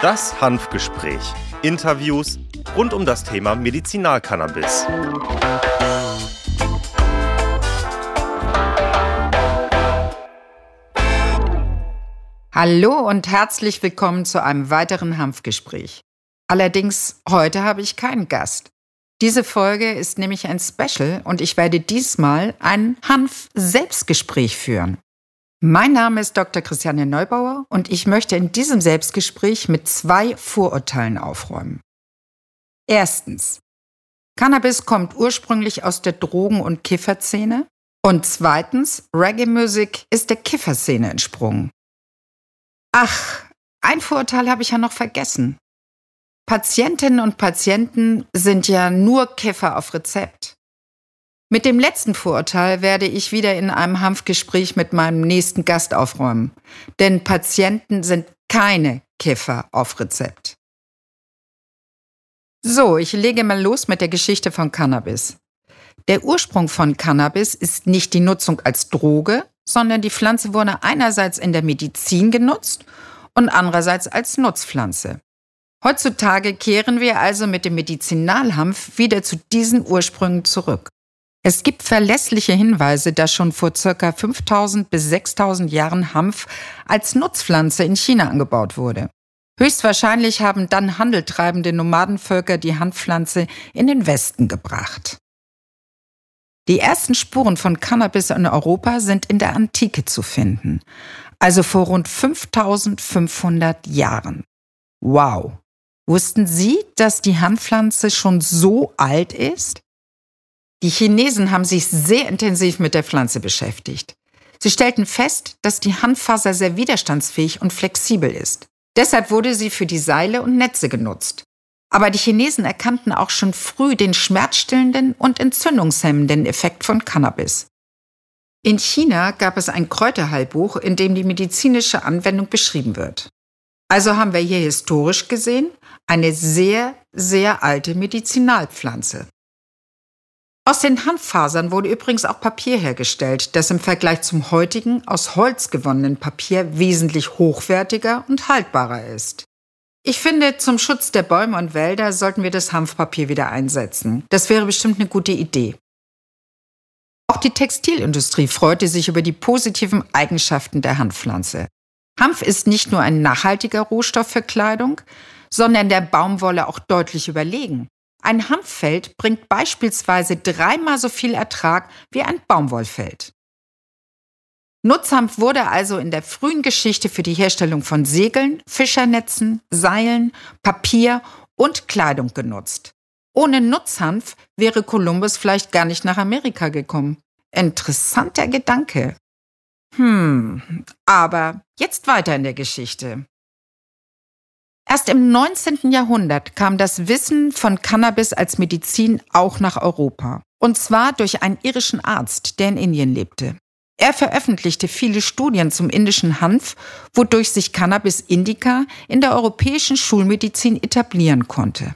Das Hanfgespräch. Interviews rund um das Thema Medizinalcannabis. Hallo und herzlich willkommen zu einem weiteren Hanfgespräch. Allerdings heute habe ich keinen Gast. Diese Folge ist nämlich ein Special und ich werde diesmal ein Hanf-Selbstgespräch führen. Mein Name ist Dr. Christiane Neubauer und ich möchte in diesem Selbstgespräch mit zwei Vorurteilen aufräumen. Erstens. Cannabis kommt ursprünglich aus der Drogen- und Kifferszene. Und zweitens, Reggae-Musik ist der Kifferszene entsprungen. Ach, ein Vorurteil habe ich ja noch vergessen. Patientinnen und Patienten sind ja nur Kiffer auf Rezept. Mit dem letzten Vorurteil werde ich wieder in einem Hanfgespräch mit meinem nächsten Gast aufräumen. Denn Patienten sind keine Kiffer auf Rezept. So, ich lege mal los mit der Geschichte von Cannabis. Der Ursprung von Cannabis ist nicht die Nutzung als Droge, sondern die Pflanze wurde einerseits in der Medizin genutzt und andererseits als Nutzpflanze. Heutzutage kehren wir also mit dem Medizinalhanf wieder zu diesen Ursprüngen zurück. Es gibt verlässliche Hinweise, dass schon vor ca. 5000 bis 6000 Jahren Hanf als Nutzpflanze in China angebaut wurde. Höchstwahrscheinlich haben dann handeltreibende Nomadenvölker die Hanfpflanze in den Westen gebracht. Die ersten Spuren von Cannabis in Europa sind in der Antike zu finden, also vor rund 5500 Jahren. Wow! Wussten Sie, dass die Hanfpflanze schon so alt ist? Die Chinesen haben sich sehr intensiv mit der Pflanze beschäftigt. Sie stellten fest, dass die Hanffaser sehr widerstandsfähig und flexibel ist. Deshalb wurde sie für die Seile und Netze genutzt. Aber die Chinesen erkannten auch schon früh den schmerzstillenden und entzündungshemmenden Effekt von Cannabis. In China gab es ein Kräuterheilbuch, in dem die medizinische Anwendung beschrieben wird. Also haben wir hier historisch gesehen eine sehr, sehr alte Medizinalpflanze. Aus den Hanffasern wurde übrigens auch Papier hergestellt, das im Vergleich zum heutigen aus Holz gewonnenen Papier wesentlich hochwertiger und haltbarer ist. Ich finde, zum Schutz der Bäume und Wälder sollten wir das Hanfpapier wieder einsetzen. Das wäre bestimmt eine gute Idee. Auch die Textilindustrie freute sich über die positiven Eigenschaften der Hanfpflanze. Hanf ist nicht nur ein nachhaltiger Rohstoff für Kleidung, sondern der Baumwolle auch deutlich überlegen. Ein Hanffeld bringt beispielsweise dreimal so viel Ertrag wie ein Baumwollfeld. Nutzhanf wurde also in der frühen Geschichte für die Herstellung von Segeln, Fischernetzen, Seilen, Papier und Kleidung genutzt. Ohne Nutzhanf wäre Kolumbus vielleicht gar nicht nach Amerika gekommen. Interessanter Gedanke. Hm, aber jetzt weiter in der Geschichte. Erst im 19. Jahrhundert kam das Wissen von Cannabis als Medizin auch nach Europa. Und zwar durch einen irischen Arzt, der in Indien lebte. Er veröffentlichte viele Studien zum indischen Hanf, wodurch sich Cannabis indica in der europäischen Schulmedizin etablieren konnte.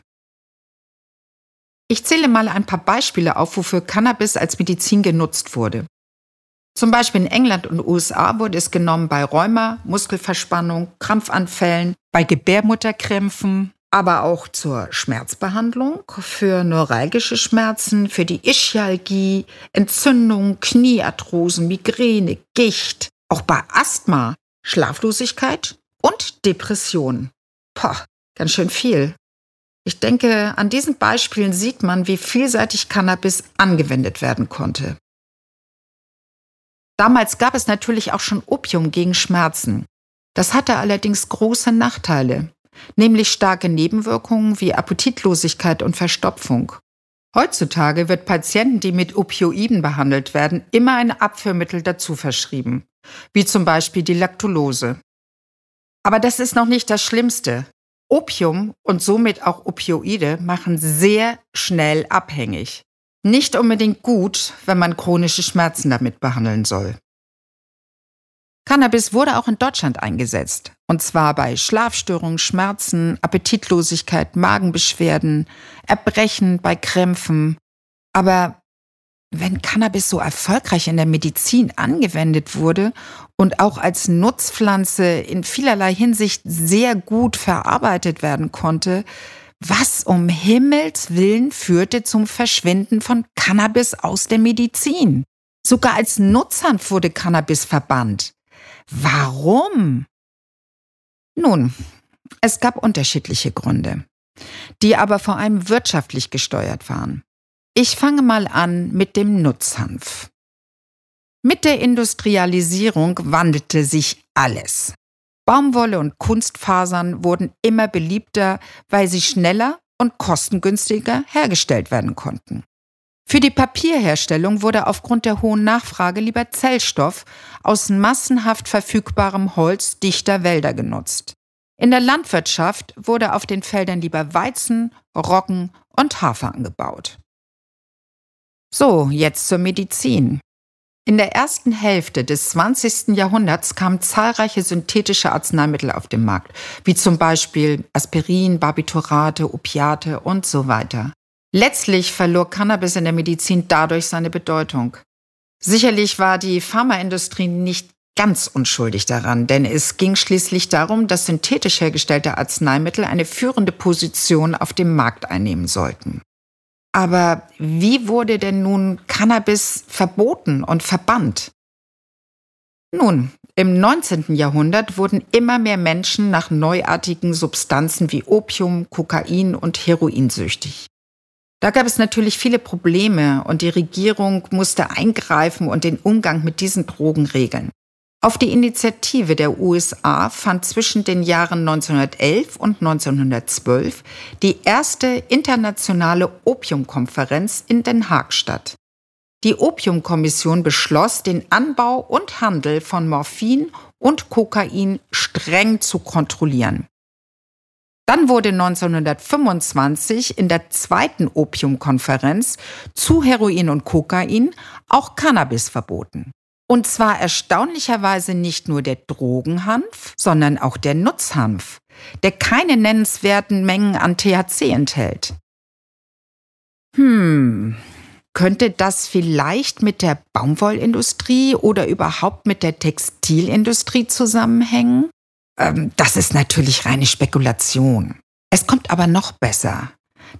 Ich zähle mal ein paar Beispiele auf, wofür Cannabis als Medizin genutzt wurde. Zum Beispiel in England und USA wurde es genommen bei Rheuma, Muskelverspannung, Krampfanfällen, bei Gebärmutterkrämpfen, aber auch zur Schmerzbehandlung, für neuralgische Schmerzen, für die Ischialgie, Entzündung, Kniearthrosen, Migräne, Gicht, auch bei Asthma, Schlaflosigkeit und Depression. Poh, ganz schön viel. Ich denke, an diesen Beispielen sieht man, wie vielseitig Cannabis angewendet werden konnte. Damals gab es natürlich auch schon Opium gegen Schmerzen. Das hatte allerdings große Nachteile, nämlich starke Nebenwirkungen wie Appetitlosigkeit und Verstopfung. Heutzutage wird Patienten, die mit Opioiden behandelt werden, immer ein Abführmittel dazu verschrieben, wie zum Beispiel die Lactulose. Aber das ist noch nicht das Schlimmste. Opium und somit auch Opioide machen sehr schnell abhängig nicht unbedingt gut, wenn man chronische Schmerzen damit behandeln soll. Cannabis wurde auch in Deutschland eingesetzt, und zwar bei Schlafstörungen, Schmerzen, Appetitlosigkeit, Magenbeschwerden, Erbrechen, bei Krämpfen. Aber wenn Cannabis so erfolgreich in der Medizin angewendet wurde und auch als Nutzpflanze in vielerlei Hinsicht sehr gut verarbeitet werden konnte, was um Himmels willen führte zum Verschwinden von Cannabis aus der Medizin? Sogar als Nutzhanf wurde Cannabis verbannt. Warum? Nun, es gab unterschiedliche Gründe, die aber vor allem wirtschaftlich gesteuert waren. Ich fange mal an mit dem Nutzhanf. Mit der Industrialisierung wandelte sich alles. Baumwolle und Kunstfasern wurden immer beliebter, weil sie schneller und kostengünstiger hergestellt werden konnten. Für die Papierherstellung wurde aufgrund der hohen Nachfrage lieber Zellstoff aus massenhaft verfügbarem Holz dichter Wälder genutzt. In der Landwirtschaft wurde auf den Feldern lieber Weizen, Roggen und Hafer angebaut. So, jetzt zur Medizin. In der ersten Hälfte des 20. Jahrhunderts kamen zahlreiche synthetische Arzneimittel auf den Markt, wie zum Beispiel Aspirin, Barbiturate, Opiate und so weiter. Letztlich verlor Cannabis in der Medizin dadurch seine Bedeutung. Sicherlich war die Pharmaindustrie nicht ganz unschuldig daran, denn es ging schließlich darum, dass synthetisch hergestellte Arzneimittel eine führende Position auf dem Markt einnehmen sollten. Aber wie wurde denn nun Cannabis verboten und verbannt? Nun, im 19. Jahrhundert wurden immer mehr Menschen nach neuartigen Substanzen wie Opium, Kokain und Heroin süchtig. Da gab es natürlich viele Probleme und die Regierung musste eingreifen und den Umgang mit diesen Drogen regeln. Auf die Initiative der USA fand zwischen den Jahren 1911 und 1912 die erste internationale Opiumkonferenz in Den Haag statt. Die Opiumkommission beschloss, den Anbau und Handel von Morphin und Kokain streng zu kontrollieren. Dann wurde 1925 in der zweiten Opiumkonferenz zu Heroin und Kokain auch Cannabis verboten. Und zwar erstaunlicherweise nicht nur der Drogenhanf, sondern auch der Nutzhanf, der keine nennenswerten Mengen an THC enthält. Hm, könnte das vielleicht mit der Baumwollindustrie oder überhaupt mit der Textilindustrie zusammenhängen? Ähm, das ist natürlich reine Spekulation. Es kommt aber noch besser.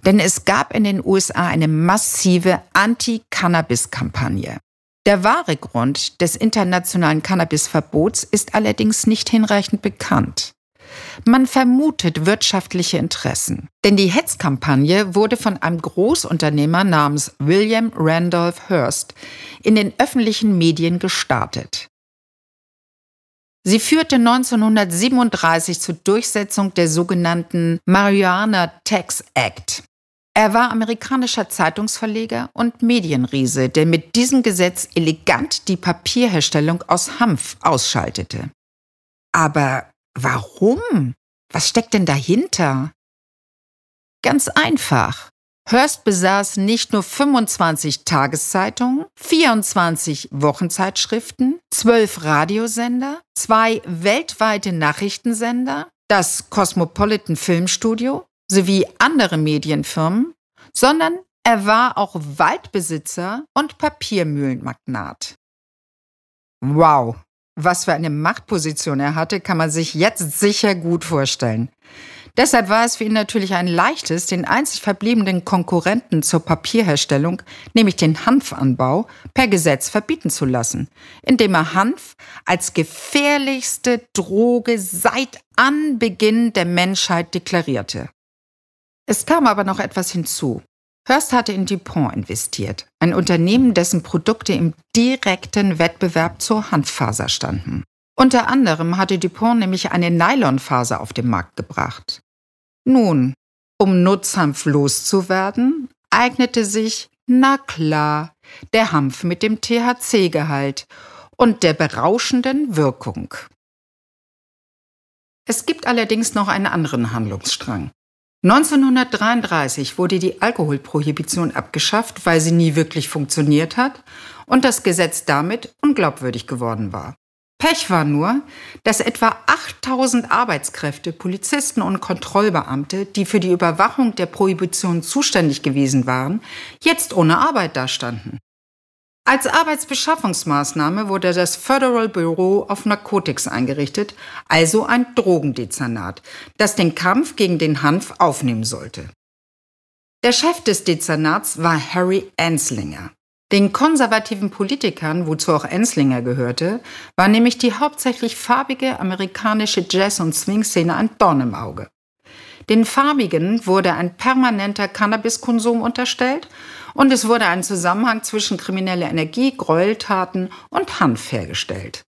Denn es gab in den USA eine massive Anti-Cannabis-Kampagne. Der wahre Grund des internationalen Cannabisverbots ist allerdings nicht hinreichend bekannt. Man vermutet wirtschaftliche Interessen, denn die Hetzkampagne wurde von einem Großunternehmer namens William Randolph Hearst in den öffentlichen Medien gestartet. Sie führte 1937 zur Durchsetzung der sogenannten Marijuana Tax Act, er war amerikanischer Zeitungsverleger und Medienriese, der mit diesem Gesetz elegant die Papierherstellung aus Hanf ausschaltete. Aber warum? Was steckt denn dahinter? Ganz einfach. Hearst besaß nicht nur 25 Tageszeitungen, 24 Wochenzeitschriften, 12 Radiosender, zwei weltweite Nachrichtensender, das Cosmopolitan Filmstudio, sowie andere Medienfirmen, sondern er war auch Waldbesitzer und Papiermühlenmagnat. Wow, was für eine Machtposition er hatte, kann man sich jetzt sicher gut vorstellen. Deshalb war es für ihn natürlich ein leichtes, den einzig verbliebenen Konkurrenten zur Papierherstellung, nämlich den Hanfanbau, per Gesetz verbieten zu lassen, indem er Hanf als gefährlichste Droge seit Anbeginn der Menschheit deklarierte. Es kam aber noch etwas hinzu. Hearst hatte in DuPont investiert, ein Unternehmen, dessen Produkte im direkten Wettbewerb zur Hanffaser standen. Unter anderem hatte DuPont nämlich eine Nylonfaser auf den Markt gebracht. Nun, um Nutzhanf loszuwerden, eignete sich, na klar, der Hanf mit dem THC-Gehalt und der berauschenden Wirkung. Es gibt allerdings noch einen anderen Handlungsstrang. 1933 wurde die Alkoholprohibition abgeschafft, weil sie nie wirklich funktioniert hat und das Gesetz damit unglaubwürdig geworden war. Pech war nur, dass etwa 8000 Arbeitskräfte, Polizisten und Kontrollbeamte, die für die Überwachung der Prohibition zuständig gewesen waren, jetzt ohne Arbeit dastanden. Als Arbeitsbeschaffungsmaßnahme wurde das Federal Bureau of Narcotics eingerichtet, also ein Drogendezernat, das den Kampf gegen den Hanf aufnehmen sollte. Der Chef des Dezernats war Harry Anslinger. Den konservativen Politikern, wozu auch Enslinger gehörte, war nämlich die hauptsächlich farbige amerikanische Jazz- und Swing-Szene ein Dorn im Auge. Den Farbigen wurde ein permanenter Cannabiskonsum unterstellt und es wurde ein Zusammenhang zwischen krimineller Energie, Gräueltaten und Hanf hergestellt.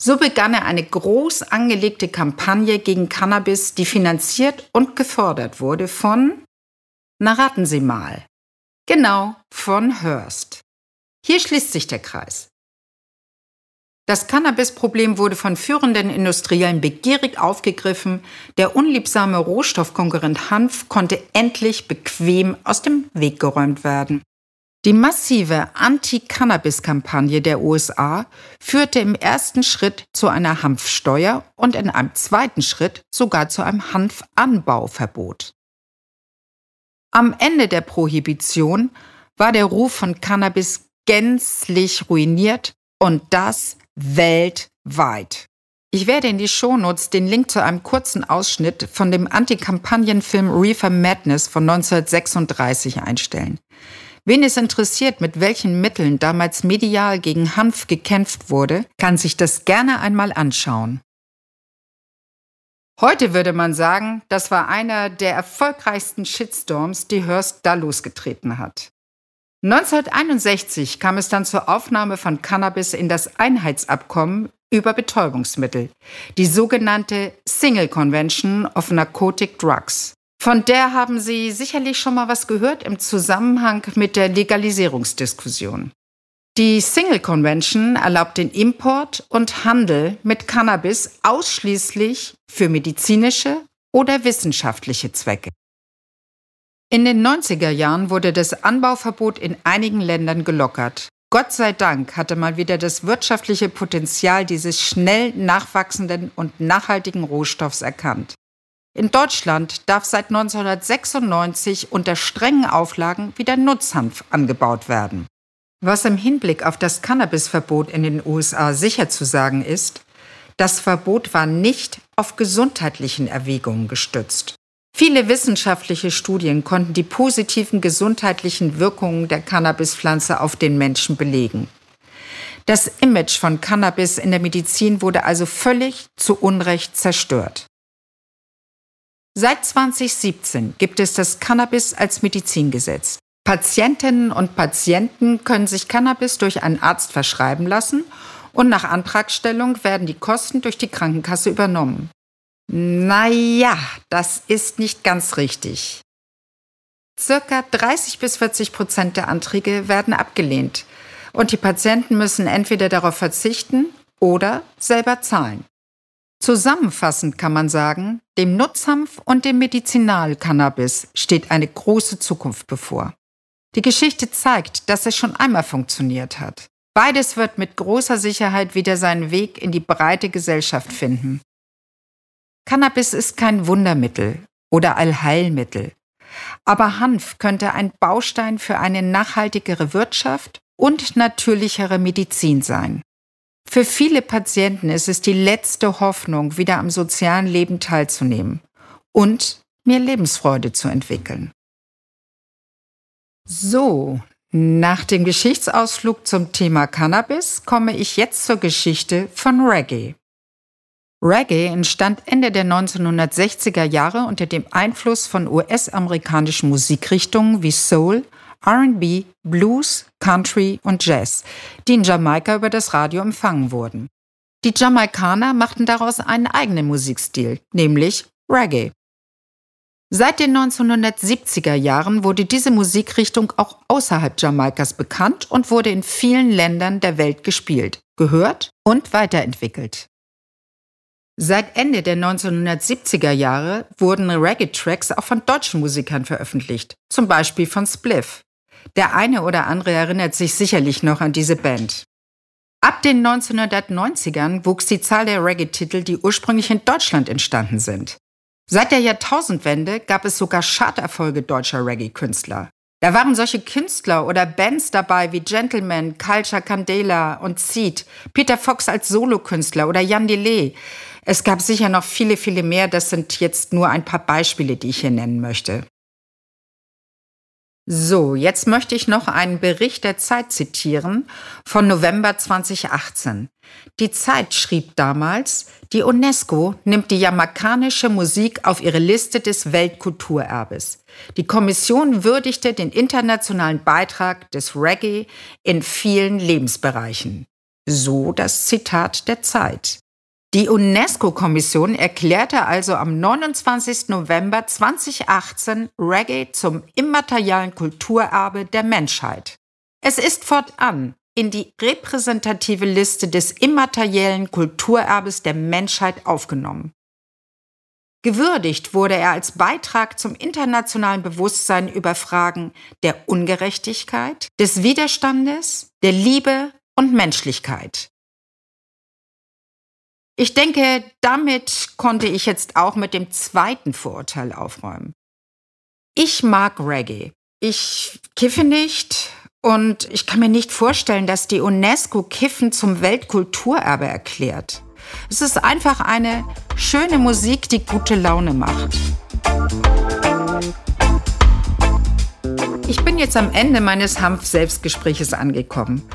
So begann er eine groß angelegte Kampagne gegen Cannabis, die finanziert und gefordert wurde von, na raten Sie mal, genau, von Hearst. Hier schließt sich der Kreis. Das Cannabis-Problem wurde von führenden Industriellen begierig aufgegriffen. Der unliebsame Rohstoffkonkurrent Hanf konnte endlich bequem aus dem Weg geräumt werden. Die massive Anti-Cannabis-Kampagne der USA führte im ersten Schritt zu einer Hanfsteuer und in einem zweiten Schritt sogar zu einem Hanfanbauverbot. Am Ende der Prohibition war der Ruf von Cannabis gänzlich ruiniert und das weltweit. Ich werde in die Shownotes den Link zu einem kurzen Ausschnitt von dem Anti-Kampagnen-Film Reefer Madness von 1936 einstellen. Wen es interessiert, mit welchen Mitteln damals medial gegen Hanf gekämpft wurde, kann sich das gerne einmal anschauen. Heute würde man sagen, das war einer der erfolgreichsten Shitstorms, die Hearst da losgetreten hat. 1961 kam es dann zur Aufnahme von Cannabis in das Einheitsabkommen über Betäubungsmittel, die sogenannte Single Convention of Narcotic Drugs. Von der haben Sie sicherlich schon mal was gehört im Zusammenhang mit der Legalisierungsdiskussion. Die Single Convention erlaubt den Import und Handel mit Cannabis ausschließlich für medizinische oder wissenschaftliche Zwecke. In den 90er Jahren wurde das Anbauverbot in einigen Ländern gelockert. Gott sei Dank hatte mal wieder das wirtschaftliche Potenzial dieses schnell nachwachsenden und nachhaltigen Rohstoffs erkannt. In Deutschland darf seit 1996 unter strengen Auflagen wieder Nutzhanf angebaut werden. Was im Hinblick auf das Cannabisverbot in den USA sicher zu sagen ist, das Verbot war nicht auf gesundheitlichen Erwägungen gestützt. Viele wissenschaftliche Studien konnten die positiven gesundheitlichen Wirkungen der Cannabispflanze auf den Menschen belegen. Das Image von Cannabis in der Medizin wurde also völlig zu Unrecht zerstört. Seit 2017 gibt es das Cannabis als Medizingesetz. Patientinnen und Patienten können sich Cannabis durch einen Arzt verschreiben lassen und nach Antragstellung werden die Kosten durch die Krankenkasse übernommen. Naja, das ist nicht ganz richtig. Circa 30 bis 40 Prozent der Anträge werden abgelehnt und die Patienten müssen entweder darauf verzichten oder selber zahlen. Zusammenfassend kann man sagen, dem Nutzhanf und dem Medizinalcannabis steht eine große Zukunft bevor. Die Geschichte zeigt, dass es schon einmal funktioniert hat. Beides wird mit großer Sicherheit wieder seinen Weg in die breite Gesellschaft finden. Cannabis ist kein Wundermittel oder Allheilmittel, aber Hanf könnte ein Baustein für eine nachhaltigere Wirtschaft und natürlichere Medizin sein. Für viele Patienten ist es die letzte Hoffnung, wieder am sozialen Leben teilzunehmen und mehr Lebensfreude zu entwickeln. So, nach dem Geschichtsausflug zum Thema Cannabis komme ich jetzt zur Geschichte von Reggae. Reggae entstand Ende der 1960er Jahre unter dem Einfluss von US-amerikanischen Musikrichtungen wie Soul, RB, Blues, Country und Jazz, die in Jamaika über das Radio empfangen wurden. Die Jamaikaner machten daraus einen eigenen Musikstil, nämlich Reggae. Seit den 1970er Jahren wurde diese Musikrichtung auch außerhalb Jamaikas bekannt und wurde in vielen Ländern der Welt gespielt, gehört und weiterentwickelt. Seit Ende der 1970er Jahre wurden Reggae-Tracks auch von deutschen Musikern veröffentlicht, zum Beispiel von Spliff. Der eine oder andere erinnert sich sicherlich noch an diese Band. Ab den 1990ern wuchs die Zahl der Reggae-Titel, die ursprünglich in Deutschland entstanden sind. Seit der Jahrtausendwende gab es sogar Charterfolge deutscher Reggae-Künstler. Da waren solche Künstler oder Bands dabei wie Gentleman, Culture Candela und Seed, Peter Fox als Solokünstler oder Jan Delay. Es gab sicher noch viele, viele mehr. Das sind jetzt nur ein paar Beispiele, die ich hier nennen möchte. So, jetzt möchte ich noch einen Bericht der Zeit zitieren von November 2018. Die Zeit schrieb damals, die UNESCO nimmt die jamaicanische Musik auf ihre Liste des Weltkulturerbes. Die Kommission würdigte den internationalen Beitrag des Reggae in vielen Lebensbereichen. So das Zitat der Zeit. Die UNESCO-Kommission erklärte also am 29. November 2018 Reggae zum immaterialen Kulturerbe der Menschheit. Es ist fortan in die repräsentative Liste des immateriellen Kulturerbes der Menschheit aufgenommen. Gewürdigt wurde er als Beitrag zum internationalen Bewusstsein über Fragen der Ungerechtigkeit, des Widerstandes, der Liebe und Menschlichkeit. Ich denke, damit konnte ich jetzt auch mit dem zweiten Vorurteil aufräumen. Ich mag Reggae. Ich kiffe nicht und ich kann mir nicht vorstellen, dass die UNESCO Kiffen zum Weltkulturerbe erklärt. Es ist einfach eine schöne Musik, die gute Laune macht. Ich bin jetzt am Ende meines Hanf-Selbstgespräches angekommen.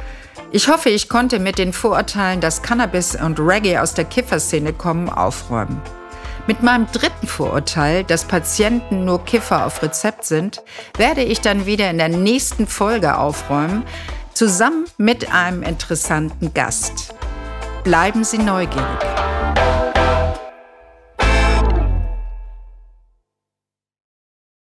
Ich hoffe, ich konnte mit den Vorurteilen, dass Cannabis und Reggae aus der Kifferszene kommen, aufräumen. Mit meinem dritten Vorurteil, dass Patienten nur Kiffer auf Rezept sind, werde ich dann wieder in der nächsten Folge aufräumen, zusammen mit einem interessanten Gast. Bleiben Sie neugierig.